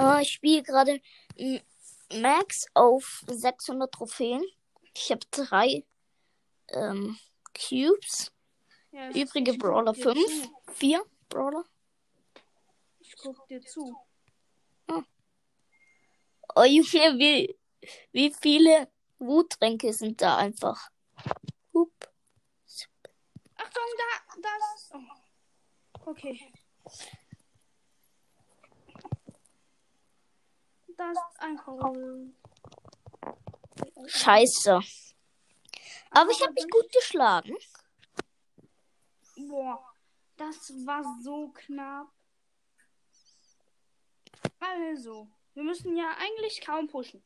Äh, ich spiele gerade Max auf 600 Trophäen. Ich habe drei ähm, Cubes. Ja, Übrige Brawler dir 5. zu. 4 Brawler. Ich guck dir zu. Oh Junge, wie, wie viele Wuttränke sind da einfach. Hup. Achtung, da, das. Oh. Okay. Das ist ein Hole. Scheiße. Aber ich habe mich gut geschlagen. Boah, das war so knapp. Also, wir müssen ja eigentlich kaum pushen.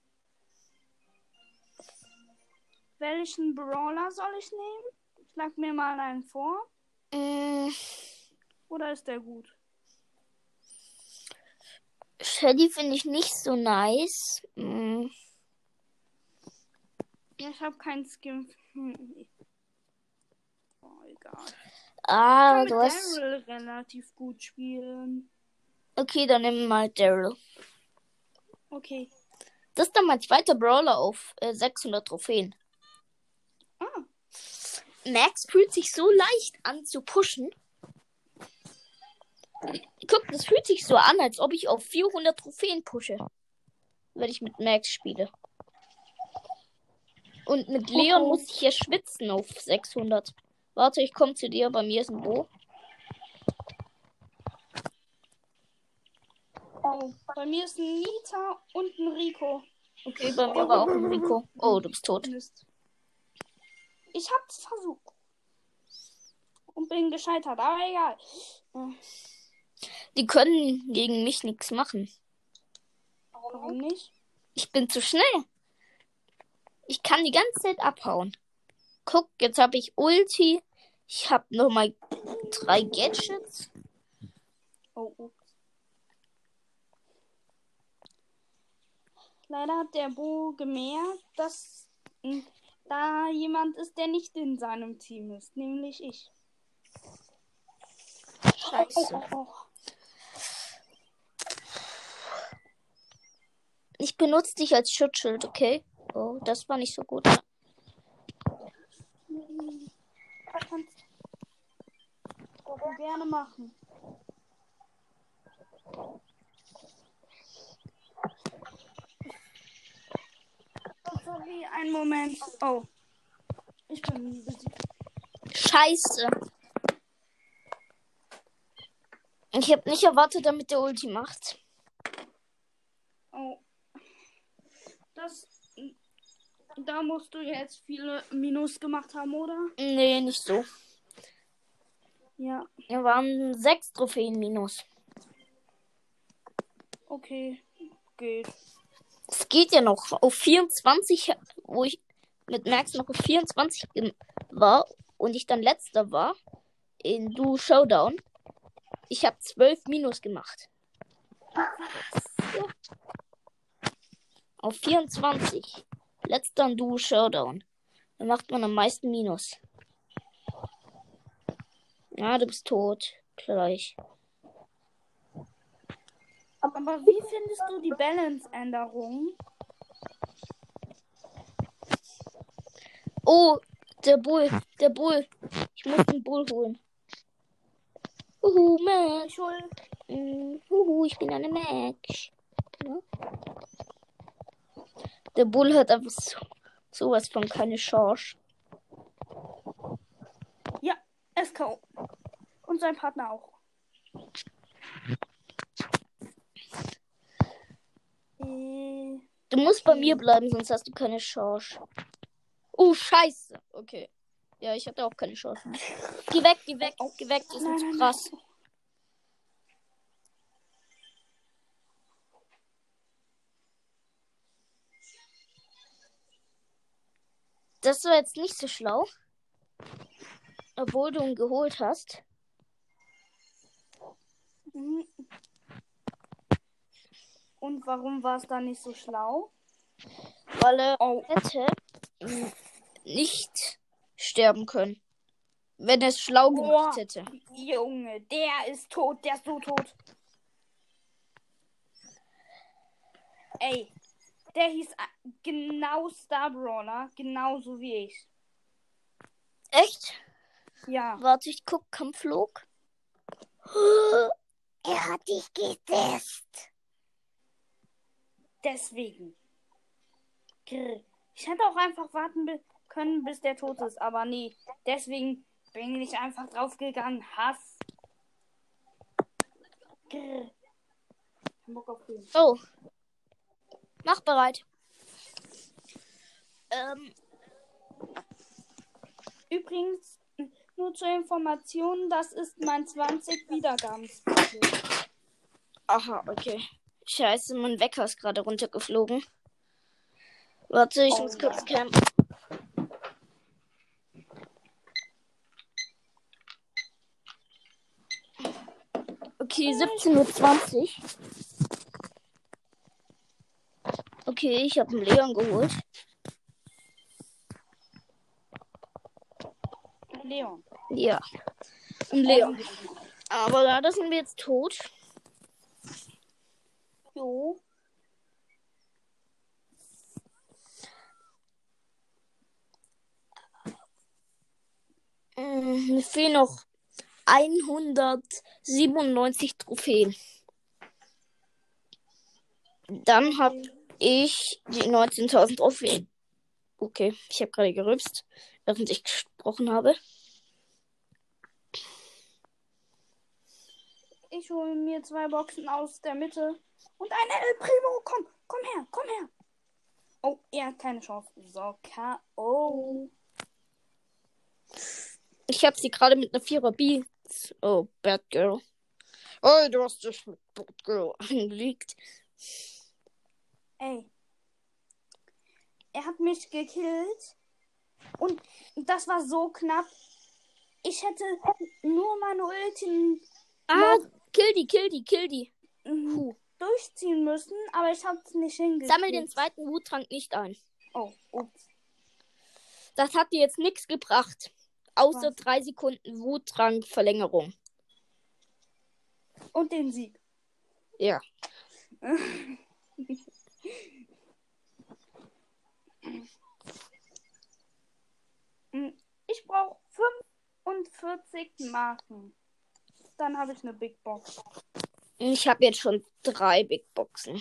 Welchen Brawler soll ich nehmen? Schlag mir mal einen vor. Mm, Oder ist der gut? Shelly finde ich nicht so nice. Mm, ich habe keinen Skin. Hm. Oh, egal. ah, Ich du kann mit hast. Daryl relativ gut spielen. Okay, dann nimm mal Daryl. Okay. Das ist dann mein zweiter Brawler auf äh, 600 Trophäen. Ah, Max fühlt sich so leicht an zu pushen. Guck, das fühlt sich so an, als ob ich auf 400 Trophäen pushe. Wenn ich mit Max spiele. Und mit Leon Oh, oh. muss ich hier schwitzen auf 600. Warte, ich komme zu dir. Bei mir ist ein Bo. oh. Bei mir ist ein Nita und ein Rico. Okay, bei mir war auch ein Rico. Oh, du bist tot. Ich hab's versucht. Und bin gescheitert, aber egal. Die können gegen mich nichts machen. Warum nicht? Ich bin zu schnell. Ich kann die ganze Zeit abhauen. Guck, jetzt habe ich Ulti. Ich habe nochmal drei Gadgets. Oh, oh. Leider hat der Bo gemerkt, dass da jemand ist, der nicht in seinem Team ist, nämlich ich. Scheiße. Oh, oh. Ich benutze dich als Schutzschild, okay? Oh, das war nicht so gut. Das kannst du gerne machen. Sorry, einen Moment. Oh. Ich bin besiegt. Scheiße. Ich habe nicht erwartet, damit der Ulti macht. Oh. Das. Da musst du jetzt viele Minus gemacht haben, oder? Nee, nicht so. Ja. Wir waren sechs Trophäen minus. Okay. Geht. Es geht ja noch auf 24, wo ich mit Max noch auf 24 gem- war und ich dann letzter war in Duo Showdown. Ich habe 12 Minus gemacht. Auf 24. Letzter in Duo Showdown. Da macht man am meisten Minus. Ja, du bist tot. Gleich. Aber wie findest du die Balance-Änderung? Oh, der Bull. Der Bull. Ich muss den Bull holen. Uhu, hol. Mm, Huhu, ich bin eine. Ja. Der Bull hat einfach so, sowas von keine Chance. Ja, SKO. Und sein Partner auch. Äh, Du musst bei mir bleiben, sonst hast du keine Chance. Oh, scheiße. Okay. Ja, ich hatte auch keine Chance. Geh weg, geh weg, geh weg. Die sind Nein, nein, krass. Das war jetzt nicht so schlau. Obwohl du ihn geholt hast. Und warum war es dann nicht so schlau? Weil er Oh, hätte nicht sterben können. Wenn er es schlau gemacht Boah. hätte. Junge, der ist tot, der ist so tot. Ey, der hieß a- genau Star Brawler, genauso wie ich. Echt? Ja. Warte, ich guck, Kampflog. Er hat dich getestet. Deswegen. Grr. Ich hätte auch einfach warten können, bis der tot ist, aber nee. Deswegen bin ich einfach draufgegangen. Hass. Grr. Bock auf den. Oh. Mach bereit. Ähm, Übrigens, nur zur Information, das ist mein 20 Wiedergaben. aha, okay. Scheiße, mein Wecker ist gerade runtergeflogen. Warte, ich Oh muss kurz nein. campen. Okay, 17.20 Uhr. Okay, ich habe einen Leon geholt. Leon. Ja. Ein Leon. Aber leider sind wir jetzt tot. Jo. Mm, Mir fehlen noch 197 Trophäen. Dann habe ich die 19.000 Trophäen. Okay, ich habe gerade gerübst, während ich gesprochen habe. Ich hole mir zwei Boxen aus der Mitte. Und ein El Primo. Komm, komm her, komm her. Oh, er hat keine Chance. So, K.O. Ich habe sie gerade mit einer Vierer Beats. Oh, Bad Girl. Oh, du hast dich mit Bad Girl angelegt. Ey. Er hat mich gekillt. Und das war so knapp. Ich hätte nur meine Ulti Ah, kill die, kill die, kill die. mm, Puh. durchziehen müssen, aber ich habe es nicht hingekriegt. Sammel den zweiten Wuttrank nicht ein. Oh, ups. Das hat dir jetzt nichts gebracht. Außer Was? drei Sekunden Wuttrank-Verlängerung. Und den Sieg. Ja. Mm, Ich brauche 45 Marken. Dann habe ich eine Big Box. Ich habe jetzt schon drei Big Boxen.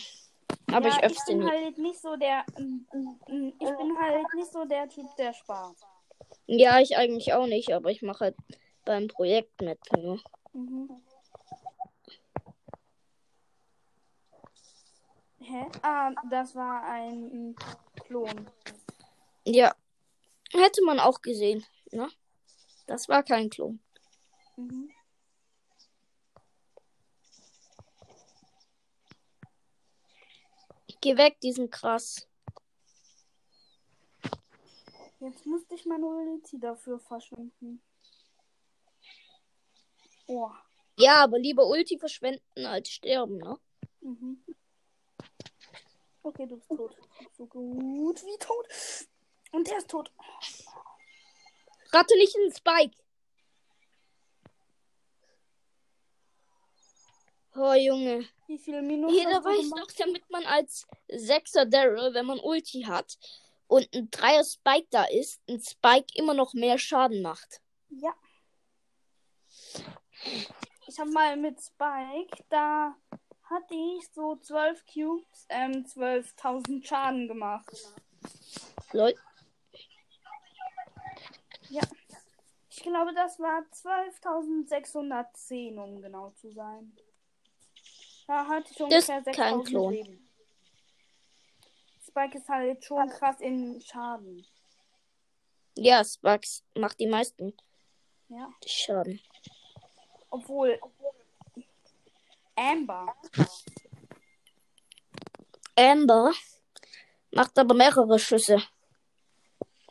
Aber ja, ich öffne bin nie. halt nicht so der. mm, mm, Ich bin halt nicht so der Typ, der spart. Ja, ich eigentlich auch nicht, aber ich mache halt beim Projekt mit. Ne? Mhm. Hä? Ah, das war ein mm, Klon. Ja. Hätte man auch gesehen. Ne? Das war kein Klon. Mhm. Geh weg, diesen krass. Jetzt musste ich meine Ulti dafür verschwinden. Oh. Ja, aber lieber Ulti verschwenden als sterben, ne? Mhm. Okay, du bist tot. So gut wie tot. Und der ist tot. Rate nicht in den Spike. Oh, Junge. Wie viele Minuten Jeder hast du weiß gemacht? doch, damit man als Sechser Daryl, wenn man Ulti hat und ein Dreier Spike da ist, ein Spike immer noch mehr Schaden macht. Ja. Ich habe mal mit Spike, da hatte ich so 12 Cubes, ähm, 12.000 Schaden gemacht. Leute, Ich glaube, das war 12.610, um genau zu sein. Da hatte ich Das ungefähr ist kein 6.000 Klon. Leben. Spike ist halt schon krass in Schaden. ja, Spikes macht die meisten Ja. Schaden. Obwohl. Amber. Amber macht aber mehrere Schüsse.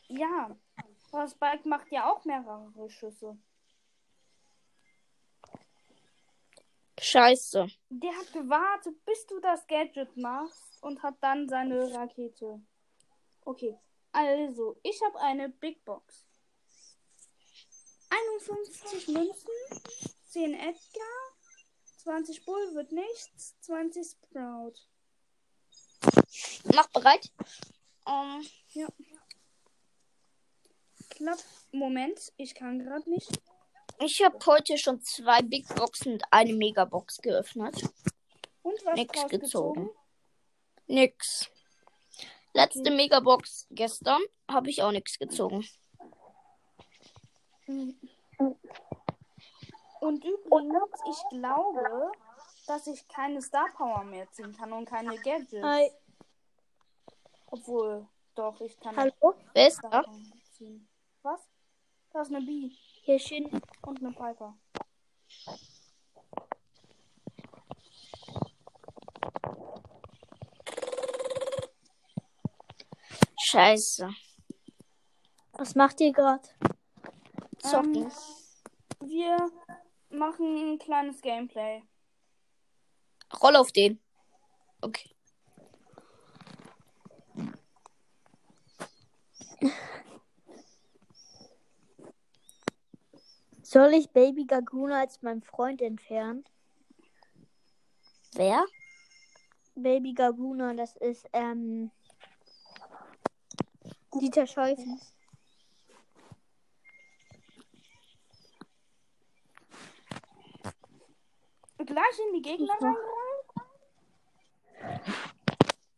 Ja. Aber Spike macht ja auch mehrere Schüsse. Scheiße. Der hat gewartet, bis du das Gadget machst und hat dann seine Rakete. Okay, also, ich habe eine Big Box. 51 Münzen, 10 Edgar, 20 Bull wird nichts, 20 Sprout. Mach bereit. Ähm, Klapp. Moment, ich kann gerade nicht. ich habe heute schon zwei Big Boxen und eine Megabox geöffnet. Und was Nix gezogen. gezogen? Nix. Letzte Megabox gestern habe ich auch nichts gezogen. Mhm. Und übrigens, ich glaube, dass ich keine Star Power mehr ziehen kann und keine Gadgets. Hi. Obwohl, doch, ich kann Hallo? Wer ist da? Ziehen. Was? Da ist eine Bee Hier schön. und eine Piper. Scheiße. Was macht ihr gerade? Zocken. Ähm, wir machen ein kleines Gameplay. Roll auf den. Okay. Soll ich Baby Gaguna als meinen Freund entfernen? Wer? Baby Gaguna, das ist ähm Dieter Scheufen. Gleich in die Gegner reingerannt?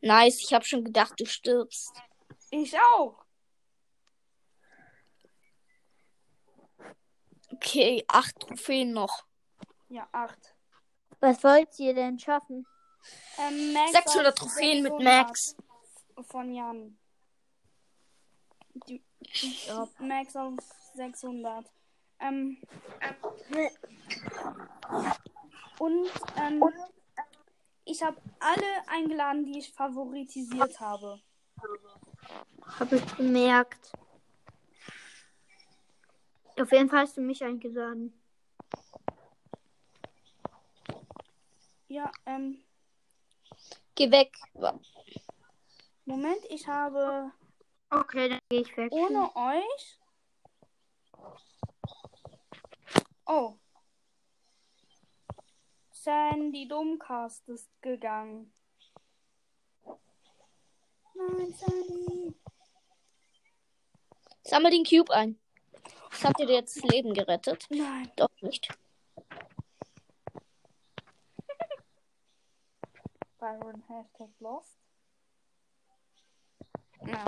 Nice. Ich habe schon gedacht, du stirbst. Ich auch. Okay, acht Trophäen noch. Ja, acht. Was wollt ihr denn schaffen? Ähm, Max 600 auf Trophäen mit 600 Max. Von Jan. Die, Max auf 600. Ähm, und ähm, ich habe alle eingeladen, die ich favoritisiert habe. Habe ich gemerkt. Auf jeden Fall hast du mich eingeladen. Ja, ähm, Geh weg. Moment, ich habe Okay, dann gehe ich weg. ohne euch. Oh. Sandy Domcast ist gegangen. Nein, Sandy. Sammel den Cube ein. Das hat dir jetzt das Leben gerettet. Nein. Doch nicht. Byron Hashtag lost. Ja.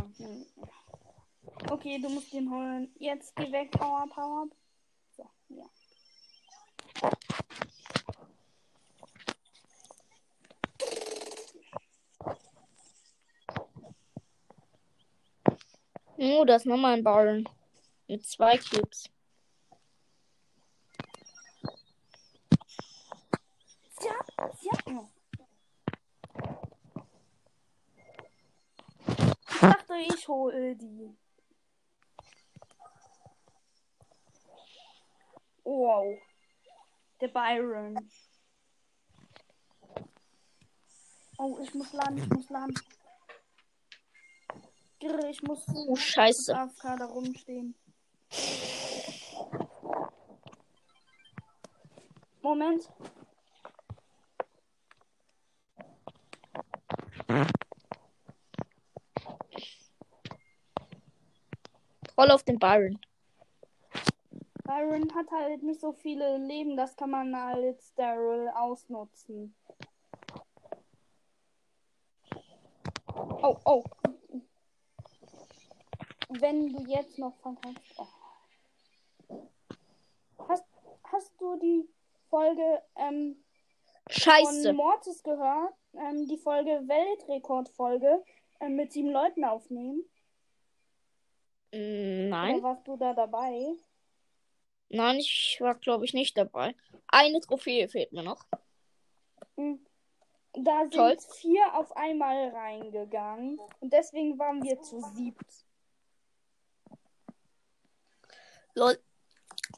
Okay, du musst den holen. Jetzt geh weg, Power, Power. So, ja. Oh, da ist nochmal ein Baron. Mit zwei Cubes. Tja, tja. Ich dachte, ich hole die. Wow. Der Byron. Oh, ich muss laden, ich muss laden. Ich muss Oh, scheiße. AFK da rumstehen. Moment. Roll auf den Byron. Byron hat halt nicht so viele Leben, das kann man als Daryl ausnutzen. Oh, oh. Wenn du jetzt noch verkackst. Oh. Hast, hast du die Folge ähm, Scheiße. von Mortis gehört? Ähm, die Folge Weltrekordfolge ähm, mit sieben Leuten aufnehmen? Mm, Nein. Oder warst du da dabei? Nein, ich war, glaube ich, nicht dabei. Eine Trophäe fehlt mir noch. Mhm. Da sind Toll. vier auf einmal reingegangen und deswegen waren wir zu siebt. Lol.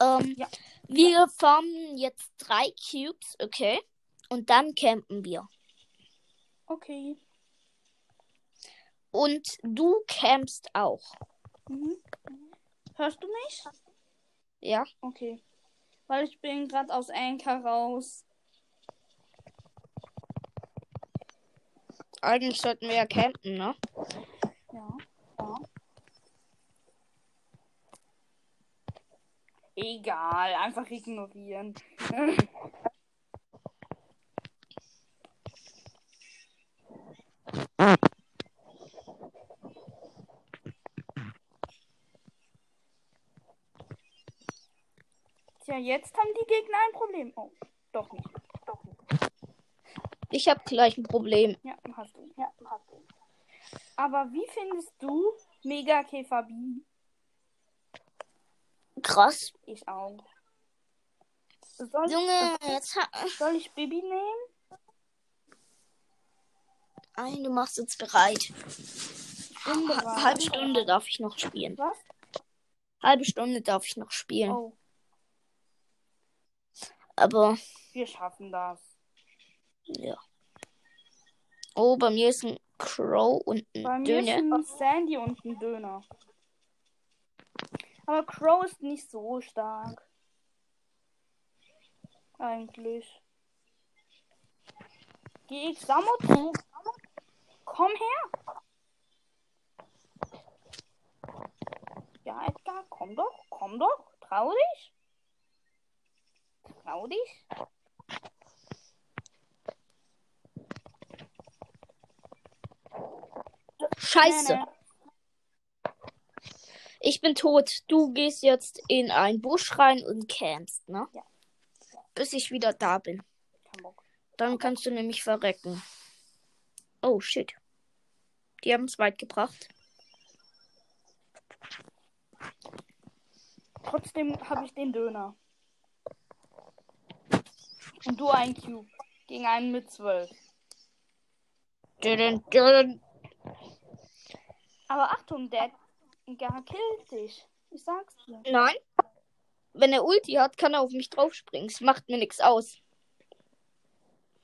Ähm, Ja. Wir farmen jetzt drei Cubes, okay? Und dann campen wir. Okay. Und du campst auch. Mhm. Hörst du mich? Ja? Okay. Weil ich bin gerade aus Anchor raus. Eigentlich sollten wir ja campen, ne? Ja. ja. Egal, einfach ignorieren. Tja, jetzt haben die Gegner ein Problem. Oh, doch nicht. Doch nicht. Ich habe gleich ein Problem. Ja, hast du. Ja, hast du. Aber wie findest du Mega Käfer B? Krass. Ich auch. Soll, Junge, jetzt ha soll ich Bibi nehmen? Nein, du machst jetzt bereit. Bereit. Ha halbe Stunde darf ich noch spielen. Was? Halbe Stunde darf ich noch spielen. Oh, Aber wir schaffen das. ja. Oh, bei mir ist ein Crow und ein Bei mir Döner. sind ein Sandy und ein Döner. Aber Crow ist nicht so stark. Eigentlich. Geh ich Samo zu. Komm her. Ja, Edgar, komm doch, komm doch. Trau dich. Trau dich. Scheiße. Ich bin tot. Du gehst jetzt in einen Busch rein und campst, ne? Ja. Bis ich wieder da bin. Dann kannst du nämlich verrecken. Oh, shit. Die haben es weit gebracht. Trotzdem habe ich den Döner. Und du ein Cube. Gegen einen mit zwölf. Aber Achtung, der, der killt dich. Ich sag's dir. Nein. Wenn er Ulti hat, kann er auf mich draufspringen. Es macht mir nichts aus.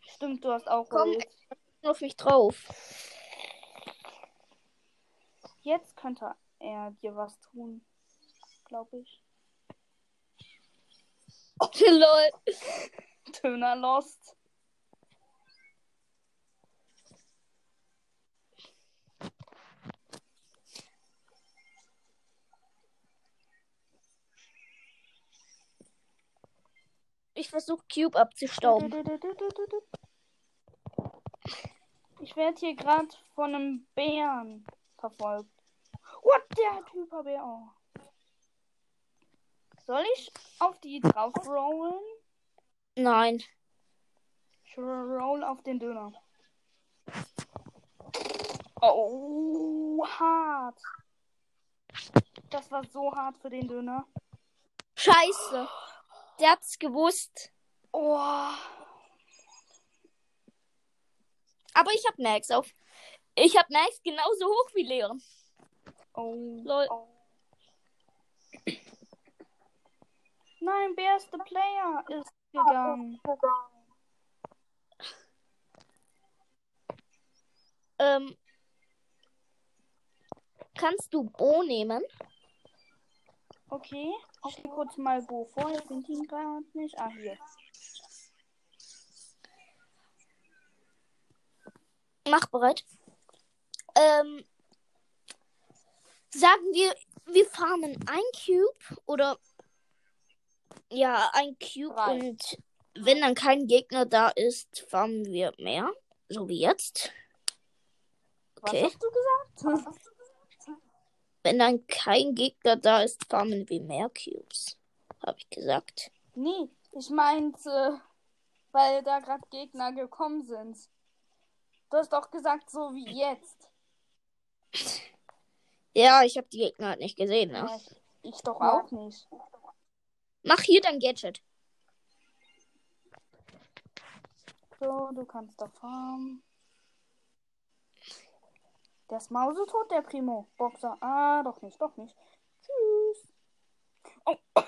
Stimmt, du hast auch Komm. Ult. Auf mich drauf. Jetzt könnte er dir was tun. Glaube ich. Lol. Döner lost. Ich versuche Cube abzustauben. Ich werde hier gerade von einem Bären verfolgt. What, der Hyperbär. Oh. Soll ich auf die drauf rollen? Nein. Ich roll auf den Döner. Oh, hart. Das war so hart für den Döner. Scheiße. Der hat's gewusst. Oh. Aber ich hab Max auf. Ich hab Max genauso hoch wie Leon. Oh. Lol. Nein, Bear ist the Player ist gegangen. Ähm, kannst du Bo nehmen? Okay. Ich stelle kurz mal Bo vor. Ich finde ihn gerade nicht. Ah, hier. Mach bereit. Ähm, sagen wir, wir farmen ein Cube oder ja, ein Cube Drei. und wenn dann kein Gegner da ist, farmen wir mehr. So wie jetzt. Was Okay. hast du gesagt? Wenn dann kein Gegner da ist, farmen wir mehr Cubes. Habe ich gesagt. Nee, ich meinte, weil da gerade Gegner gekommen sind. Du hast doch gesagt, so wie jetzt. Ja, ich habe die Gegner halt nicht gesehen, ne? Ja, ich, ich doch auch nicht. Mach hier dein Gadget. So, du kannst da farmen. Der ist mausetot, der Primo. Boxer. Ah, doch nicht, doch nicht. Tschüss. Oh,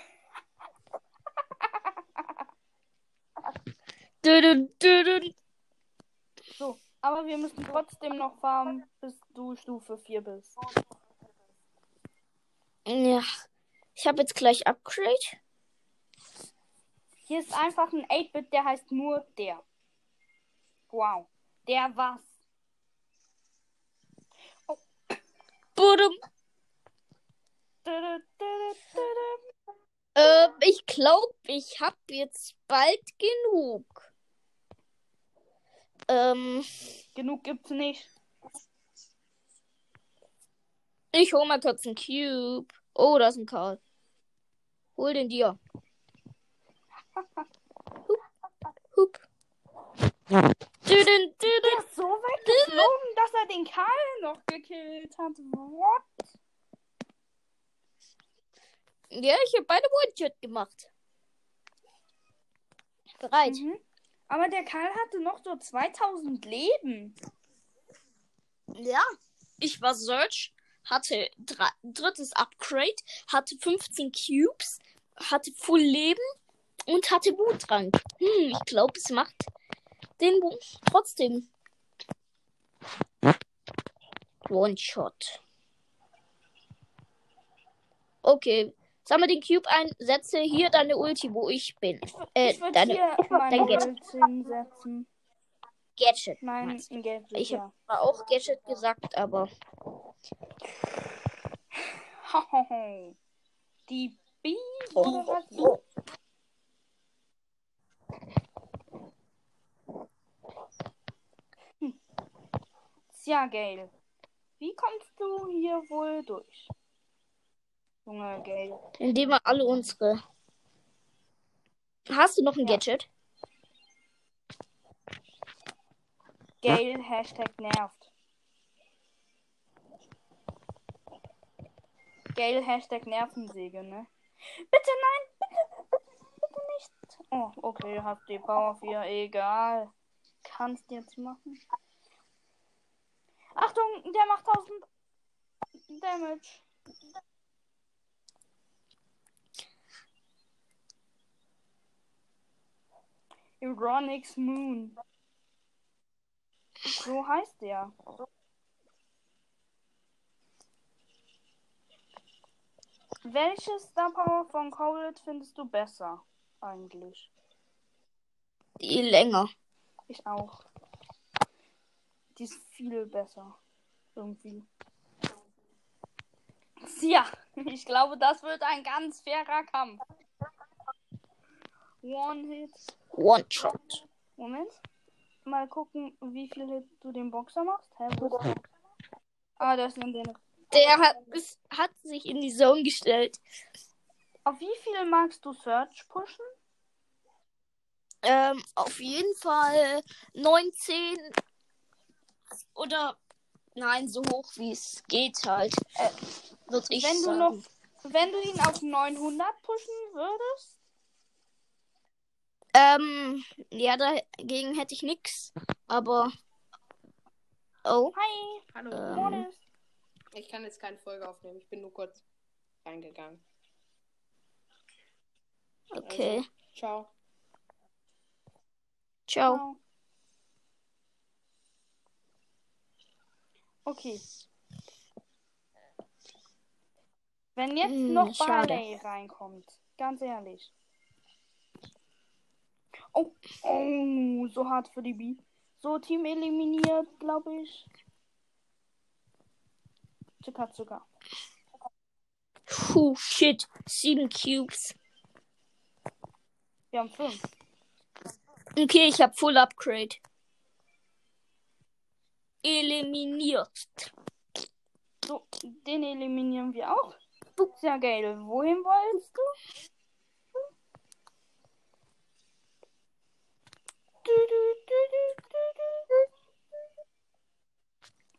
so. Aber wir müssen trotzdem noch farmen, bis du Stufe 4 bist. Ja. Ich habe jetzt gleich Upgrade. Hier ist einfach ein 8-Bit, der heißt nur der. Wow. Der was? Budum. Dü- dü- dü- dü- dü. Äh, ich glaube, ich habe jetzt bald genug. Ähm, Genug gibt's nicht. ich hol mal kurz einen Cube. Oh, da ist ein Karl. Hol den dir. Hup. Hup. Der ist so weit geflogen, dass er den Karl noch gekillt hat. What? Ja, ich habe beide One-Shot gemacht. Bereit. Mhm. Aber der Karl hatte noch so 2000 Leben. Ja. Ich war Search, hatte dra- drittes Upgrade, hatte 15 Cubes, hatte Full Leben und hatte Wutrang. Hm, ich glaube, es macht den Bu trotzdem. One-Shot. Okay. Sammle den Cube ein, setze hier deine Ulti, wo ich bin. Äh, ich deine hier dein Gadget. Ult hinsetzen. Gadget. Mein? Gadget, Ich ja. habe auch Gadget gesagt, aber Hohoho. Die Bi Oh, was? oh. Tja, Gail. Wie kommst du hier wohl durch? Junge, Gail. indem wir alle unsere. Hast du noch ein Ja. Gadget? Gail, Hashtag nervt. Gail, Hashtag Nervensäge, ne? Bitte nein, bitte, bitte, bitte nicht. Oh, okay, habt die Power 4, egal. Kannst jetzt machen. Achtung, der macht 1000 Damage. Ironix Moon. So heißt der. Welche Star Power von Cold findest du besser? Eigentlich. Die länger. Ich auch. Die ist viel besser. Irgendwie. Ja, ich glaube, das wird ein ganz fairer Kampf. One Hit. One-Shot. Moment. Mal gucken, wie viel Hit du den Boxer machst. Hä, ist der? Ah, das ist in den. Der hat, es hat sich in die Zone gestellt. Auf wie viel magst du Search pushen? Ähm, auf jeden Fall 19 oder nein, so hoch wie es geht halt. Äh, würde ich Wenn du sagen. noch, wenn du ihn auf 900 pushen würdest? Ähm, ja, dagegen hätte ich nix. Aber. Oh. Hi, Hallo. Ähm. Ich kann jetzt keine Folge aufnehmen. Ich bin nur kurz reingegangen. Okay. Also, ciao. Ciao. Ciao. Okay. Wenn jetzt Hm, noch. Barley reinkommt, ganz ehrlich. Oh, oh, so hart für die B. So, Team eliminiert, glaube ich. Zucker, Zucker. Puh, shit. Sieben Cubes. Wir haben fünf. Okay, ich habe Full Upgrade. Eliminiert. So, den eliminieren wir auch. Sehr geil. Wohin wolltest du?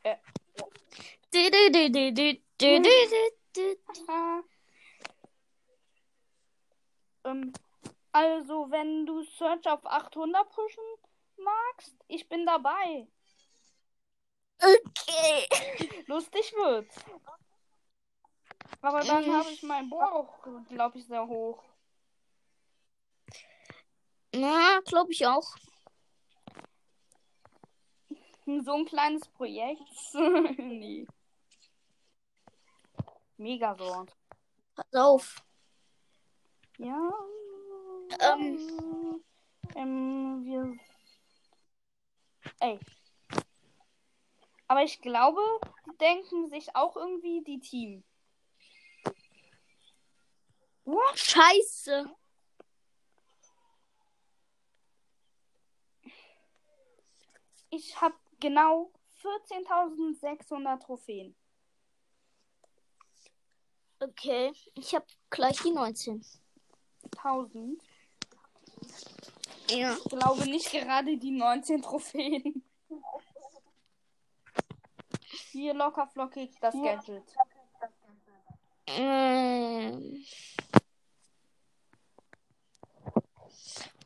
Äh, ähm, also, wenn du Search auf 800 pushen magst, ich bin dabei. Okay. Lustig wird's. Aber dann habe ich meinen Bauch, glaube ich, sehr hoch. Na, glaube ich auch. So ein kleines Projekt. nee. Megasort. Pass auf. Ja. Ähm. Ähm, wir. Ey. Aber ich glaube, die denken sich auch irgendwie die Team. What? Scheiße. Ich habe genau 14.600 Trophäen. Okay, ich habe gleich die 19. 1000. Ja. Ich glaube nicht gerade die 19 Trophäen. Hier locker flockig das Gadget. Ähm.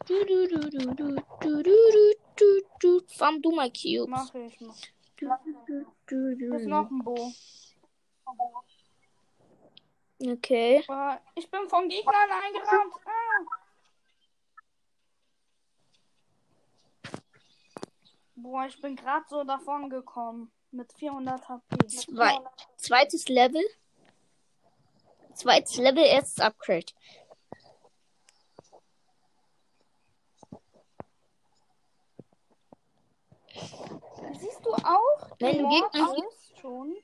Du, du, du, du, du, du, du, du, du, du. Farm du mal Cubes. Mach ich. Mach. Du, du, du, du, Ist noch ein Bo. Okay. Oh, ich bin von Gegnern eingerannt. Ah. Boah, ich bin gerade so davon gekommen. Mit 400 HP. Zwei. Zweites Level. Zweites Level, erstes Upgrade. Siehst du auch Wenn den du Gegner schon?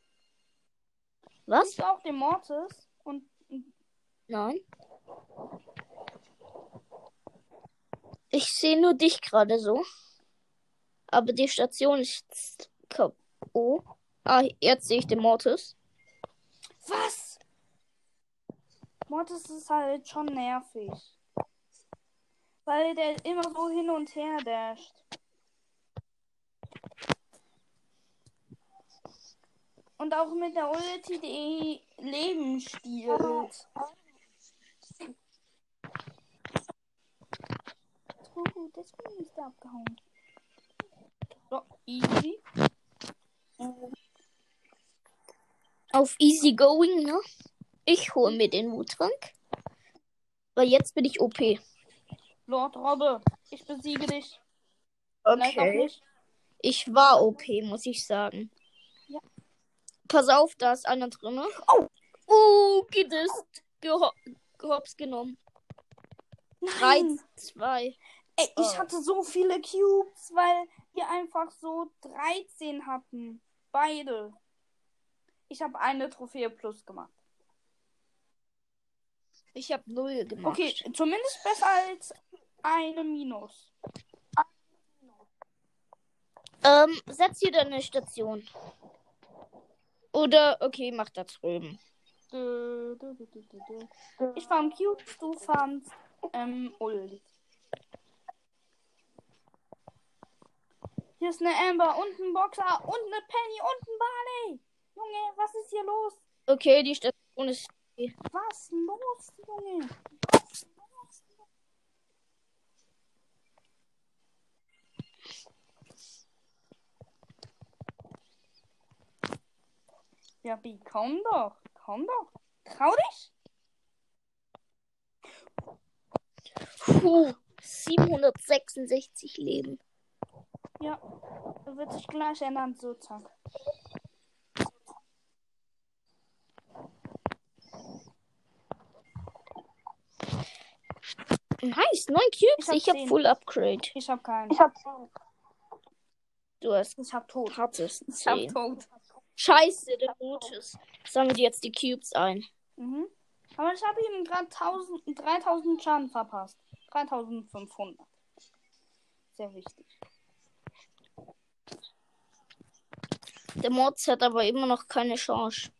Was? Siehst du auch den Mortis? Und Nein. Ich sehe nur dich gerade so. Aber die Station ist K.O. Ah, jetzt sehe ich den Mortis. was? Mortis ist halt schon nervig. Weil der immer so hin und her dasht. Und auch mit der Ulti die Leben stiehlt. Gut, deswegen ist er abgehauen. So, easy. Auf Easy Going, ne? Ich hole mir den Wuttrank. Weil jetzt bin ich OP. Lord Robbe, ich besiege dich. Nicht. Ich war OP, muss ich sagen. Ja. Pass auf, da ist einer drin. Oh! Oh, geht es. Geho gehops genommen. 3, Nein. 2. Ey, ich Oh. hatte so viele Cubes, weil wir einfach so 13 hatten. Beide. Ich habe eine Trophäe plus gemacht. Ich habe 0 gemacht. Okay, zumindest besser als eine Minus. Ähm, setz hier deine Station. Oder, okay, mach da drüben. Ich farm Cubes, du farmst ähm, Ult. Hier ist eine Amber und ein Boxer und eine Penny und ein Barley. Junge, was ist hier los? Okay, die Station ist. Was los, Junge? Ja, Bi, komm doch. Komm doch. Trau dich. Puh, 766 Leben. Ja, wird sich gleich ändern, so zack. Nice, 9 Cubes. Ich hab Ich habe zehn. Full Upgrade. Ich hab keinen. Ich hab Du hast Ich hab tot. hartes Ich hab 10. tot. Scheiße, der Gutes. Sammeln die jetzt die Cubes ein. Mhm. Aber ich habe ihm gerade 1000 3000 Schaden verpasst. 3500. Sehr wichtig. Der Mods hat aber immer noch keine Chance.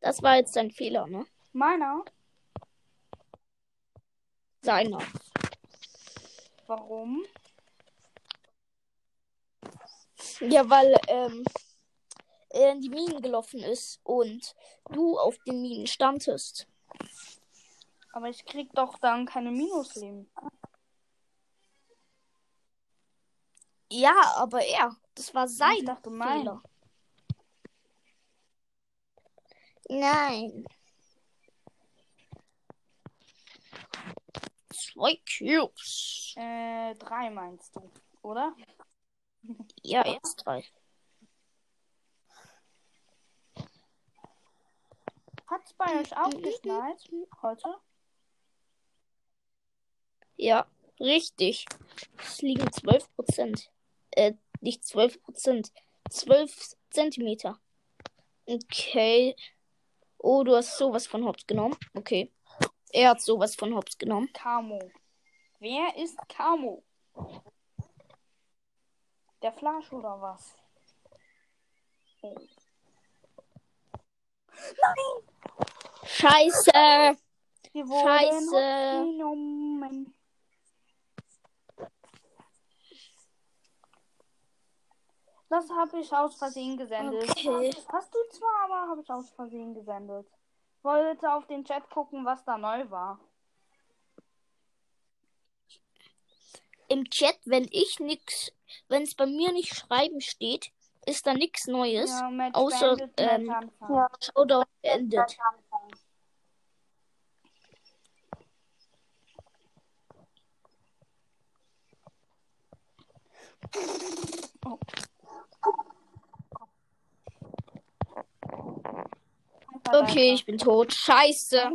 Das war jetzt ein Fehler, ne? Meiner? Seiner. Warum? Ja, weil ähm, er in die Minen gelaufen ist und du auf den Minen standest. Aber ich krieg doch dann keine Minusleben. Ja, aber er. Das war sein Ich dachte, mein. Fehler. Nein. Zwei Cubes. Äh, drei meinst du, oder? Ja, jetzt drei. Hat's bei euch auch geschneit heute? Ja, richtig. Es liegen 12 Prozent. Äh, nicht 12 Prozent. 12 Zentimeter. Okay. Oh, du hast sowas von Hops genommen. Okay. Er hat sowas von Hops genommen. Camo. Wer ist Camo? Der Flash oder was? Oh. Scheiße. Wir wurden Scheiße. genommen. Das habe ich aus Versehen gesendet. Okay. Hast du zwar, aber habe ich aus Versehen gesendet. Wollte auf den Chat gucken, was da neu war. Im Chat, wenn ich nix, wenn es bei mir nicht schreiben steht, ist da nichts Neues. Ja, außer, beendet, ähm. Showdown beendet. Okay, ich bin tot. Scheiße.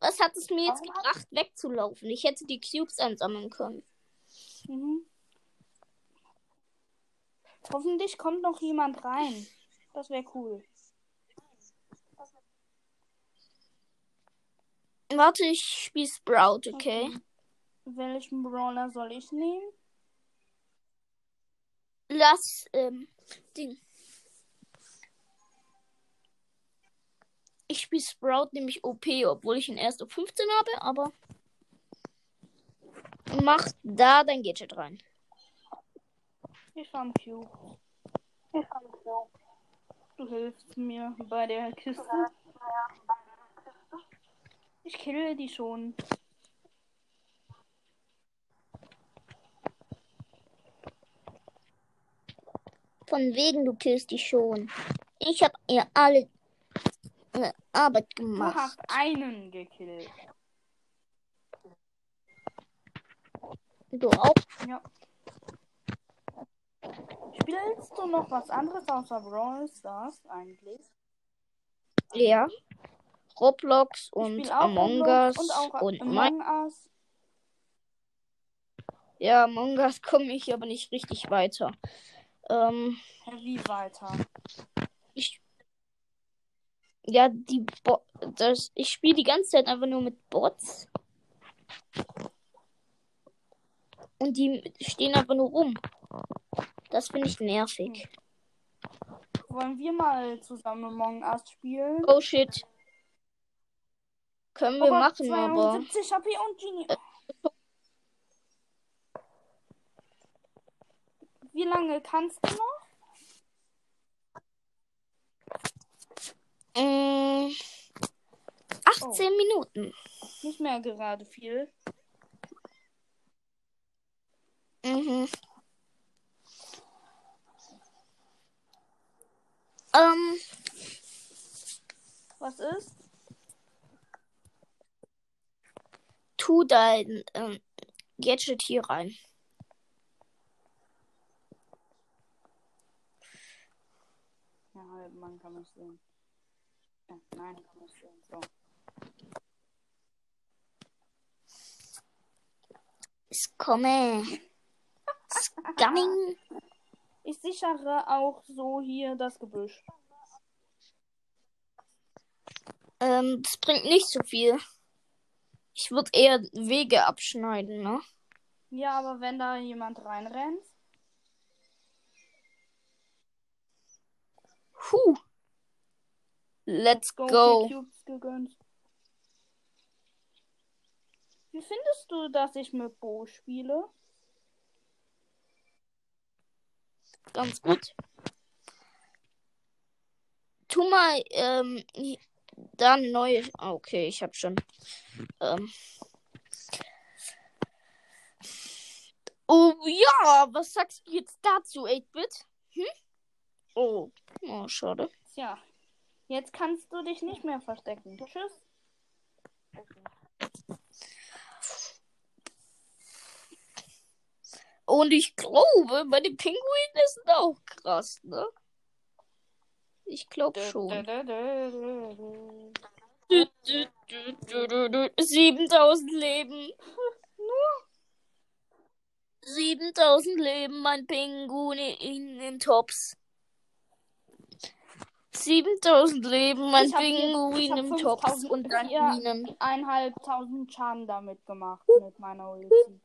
Was hat es mir jetzt gebracht, wegzulaufen? Ich hätte die Cubes einsammeln können. Mhm. Hoffentlich kommt noch jemand rein. Das wäre cool. Warte, ich spiele Sprout, okay? Welchen Brawler soll ich nehmen? Lass, ähm, Ding. Ich spiele Sprout nämlich OP, obwohl ich ihn erst auf 15 habe, aber mach da dein Gadget rein. Ich am Cube. Du hilfst mir bei der Kiste. Ich kille die schon. Von wegen, du killst die schon. Ich habe ihr alle äh, Arbeit Du gemacht. hast einen gekillt. Du auch? Ja. Spielst du noch was anderes außer Brawl Stars eigentlich? Ja. Roblox und Among Roblox Us und und Among Us. ja, Among Us komme ich aber nicht richtig weiter. Ähm, Wie weiter? ich ja, die Bo das ich spiele die ganze Zeit einfach nur mit Bots. Und die stehen einfach nur rum. Das finde ich nervig. Wollen wir mal zusammen Among Us spielen? Oh shit. Können wir Aber machen, aber 72 HP und Genie. Wie lange kannst du noch? Mm, 18 Minuten. Nicht mehr gerade viel. Mhm. Ähm, Was ist? tu dein ähm, Gadget hier rein. Ja, halt, man kann es sehen. Ja, nein, kann man es sehen. So. Ich komme. Scanning. Ich sichere auch so hier das Gebüsch. Ähm, das bringt nicht so viel. Ich würde eher Wege abschneiden, ne? Ja, aber wenn da jemand reinrennt. Puh. Let's Go. go. Wie findest du, dass ich mit Bo spiele? Ganz gut. Tu mal, ähm, i- da eine neue. ah, Okay, ich hab schon. Ähm. Oh ja, was sagst du jetzt dazu, 8-Bit? Hm? Oh, oh, schade. Tja, jetzt kannst du dich nicht mehr verstecken. Tschüss. Und ich glaube, bei den Pinguinen ist es auch krass, ne? Ich glaube schon. Du, du, du, du, du, du. 7000 Leben. Nur 7000 Leben, mein Pinguin im Tops. 7000 Leben, mein Ich Pinguin im 5000 und hier. Minen. Eineinhalbtausend Schaden damit gemacht mit meiner Ulti.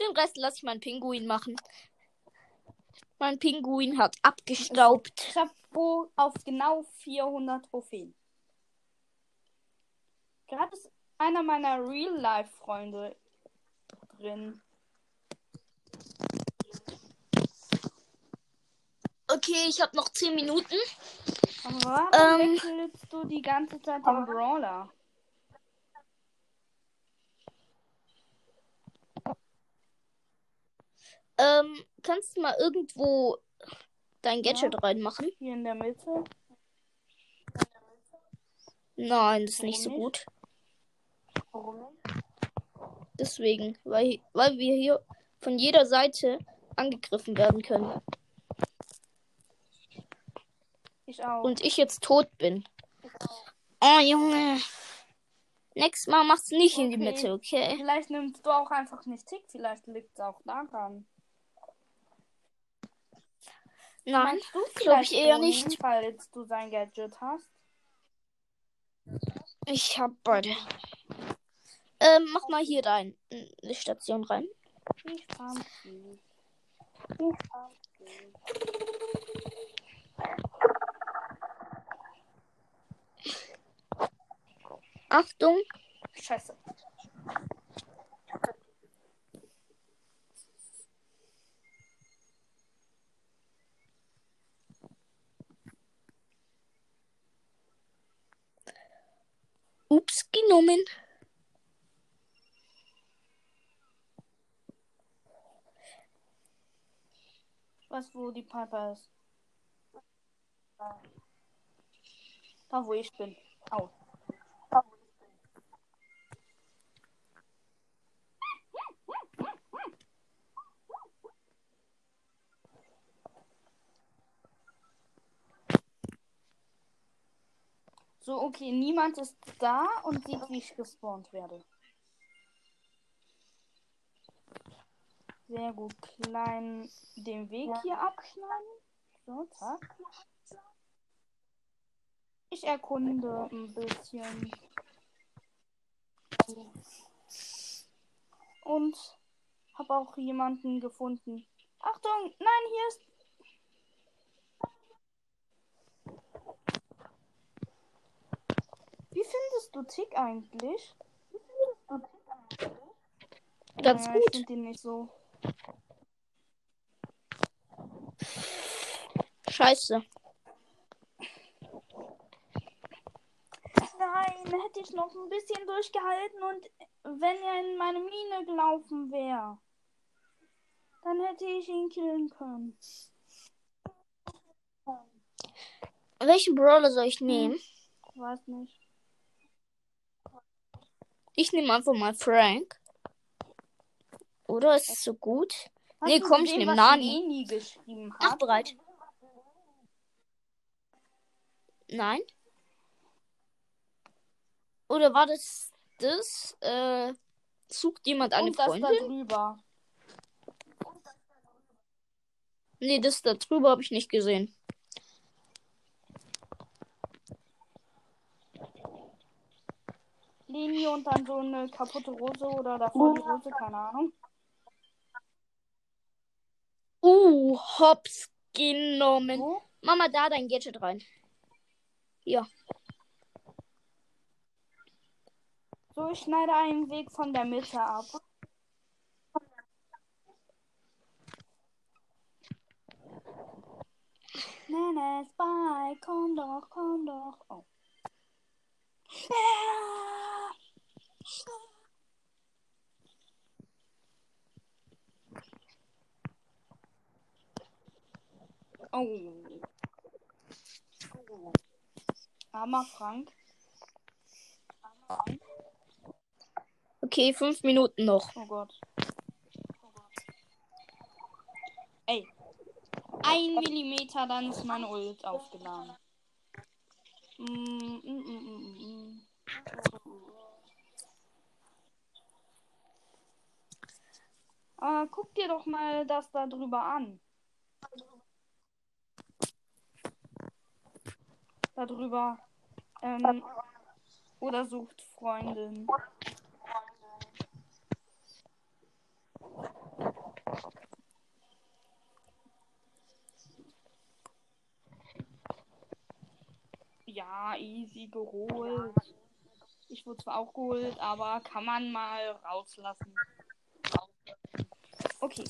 Den Rest lasse ich meinen Pinguin machen. Mein Pinguin hat abgestaubt. Ich habe auf genau 400 Trophäen. Gerade ist einer meiner Real-Life-Freunde drin. Okay, ich habe noch 10 Minuten. Warum Ähm. wechselst du die ganze Zeit den Brawler? Ähm, kannst du mal irgendwo dein Gadget reinmachen? Hier in der Mitte. Nein, das ist nicht so gut. Warum? Deswegen, weil, weil wir hier von jeder Seite angegriffen werden können. Ich auch. Und ich jetzt tot bin. Oh, Junge. Nächstes Mal mach's nicht in die Okay. Mitte, okay? Vielleicht nimmst du auch einfach nicht Tick, vielleicht liegt es auch daran. Nein, Meinst du glaub ich eher nicht. Falls du sein Gadget hast. ich hab beide. Ähm, mach mal hier rein. Eine Station rein. Ich fand sie. Ich fand sie. Achtung. Scheiße. Ups, genommen. Was, wo die Piper ist? Da, wo ich bin. Au. So, okay, niemand ist da und sieht, wie ich gespawnt werde. Sehr gut. Klein den Weg hier abschneiden. So, zack. Ich erkunde ein bisschen. Und habe auch jemanden gefunden. Achtung, nein, hier ist. Wie findest du Tick eigentlich? Ganz Naja, gut. Ich finde ihn nicht so. Scheiße. Nein, hätte ich noch ein bisschen durchgehalten und wenn er in meine Mine gelaufen wäre, dann hätte ich ihn killen können. Welchen Brawler soll ich nehmen? Weiß nicht. Ich nehme einfach mal Frank. Oder ist es so gut? Hast Nee, komm, ich gesehen, nehm was Nani. Leni geschrieben hat? bereit. Nein? Oder war das das? Äh, sucht jemand eine Und das da Freundin? drüber. Nee, das da drüber habe ich nicht gesehen. Leni und dann so eine kaputte Rose oder davor die Rose, keine Ahnung. Uh, hops genommen. Wo? Mama, da dein Gadget rein. So, ich schneide einen Weg von der Mitte ab. Nene, Spy, komm doch, komm doch. Oh. Oh. Armer Frank. Okay, fünf Minuten noch. Oh Gott. Ey. Ein Millimeter, dann ist meine Ult aufgeladen. Mm, mm. Aber guck dir doch mal das da drüber an. Da drüber. Ähm, oder sucht Freundin. Ja, easy geholt. Ich wurde zwar auch geholt, aber kann man mal rauslassen. Okay.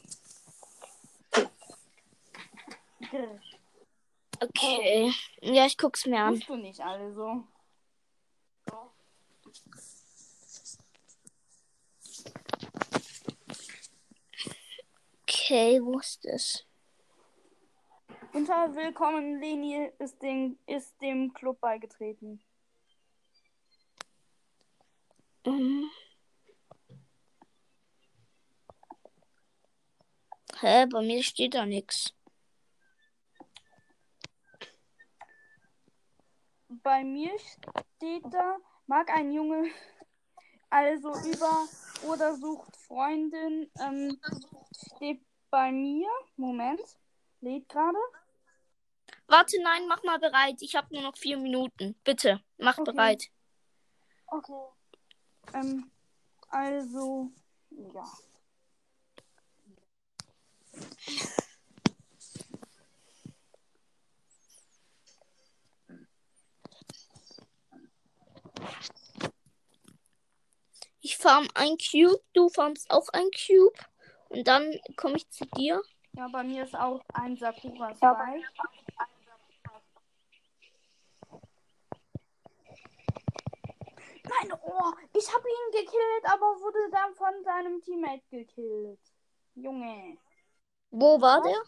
Okay. Ja, ich guck's mir an. Musst du nicht also. Okay, wo ist es? Unter Willkommen Leni ist dem, ist dem Club beigetreten. Mhm. Hä, bei mir steht da nichts. Bei mir steht da, mag ein Junge also über oder sucht Freundin, ähm, steht bei mir. Moment, lädt gerade. Warte, nein, mach mal bereit. Ich habe nur noch vier Minuten. Bitte, mach Okay. bereit. Okay. Ähm, also, ja. Ich farm ein Cube, du farmst auch ein Cube. Und dann komme ich zu dir. Ja, bei mir ist auch ein Sakura Spike. Nein, oh, ich habe ihn gekillt, aber wurde dann von seinem Teammate gekillt. Junge. Wo war der?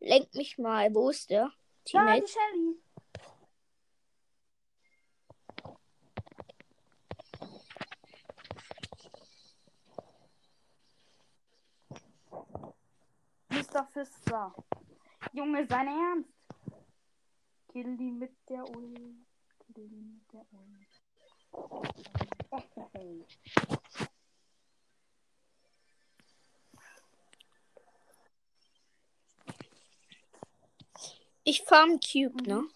Lenk mich mal. Wo ist der? Da, Teammate. die Shelly. Mr. Fister. Junge, sein Ernst. Kill die mit der Ult. Kill die mit der Ult. Oh, oh, oh. Ich farm Cube, ne?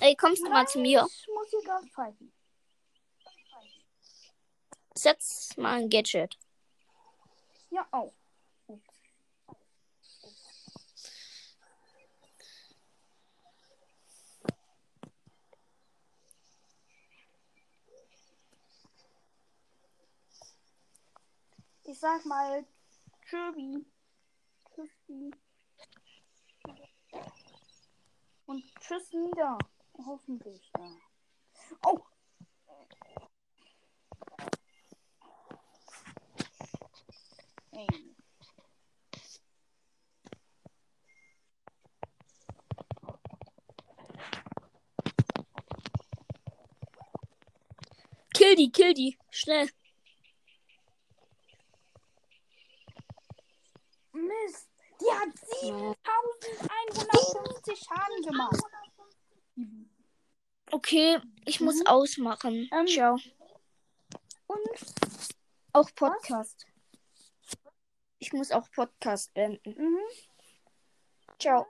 Ey, kommst du mal zu mir? Ich muss hier Gas pfeifen. Setz mal ein Gadget. Ja, oh. Ups. Ich sag mal Tschüssi. Tschüssi. Und tschüss nieder. Hoffentlich, ja. Oh! Hey. Kill die, kill die. Schnell. Mist! Die hat 7150 Schaden gemacht. Okay, ich muss Mhm. ausmachen. Ähm, Ciao. Und Auch Podcast. Ich muss auch Podcast beenden. mhm. Ciao.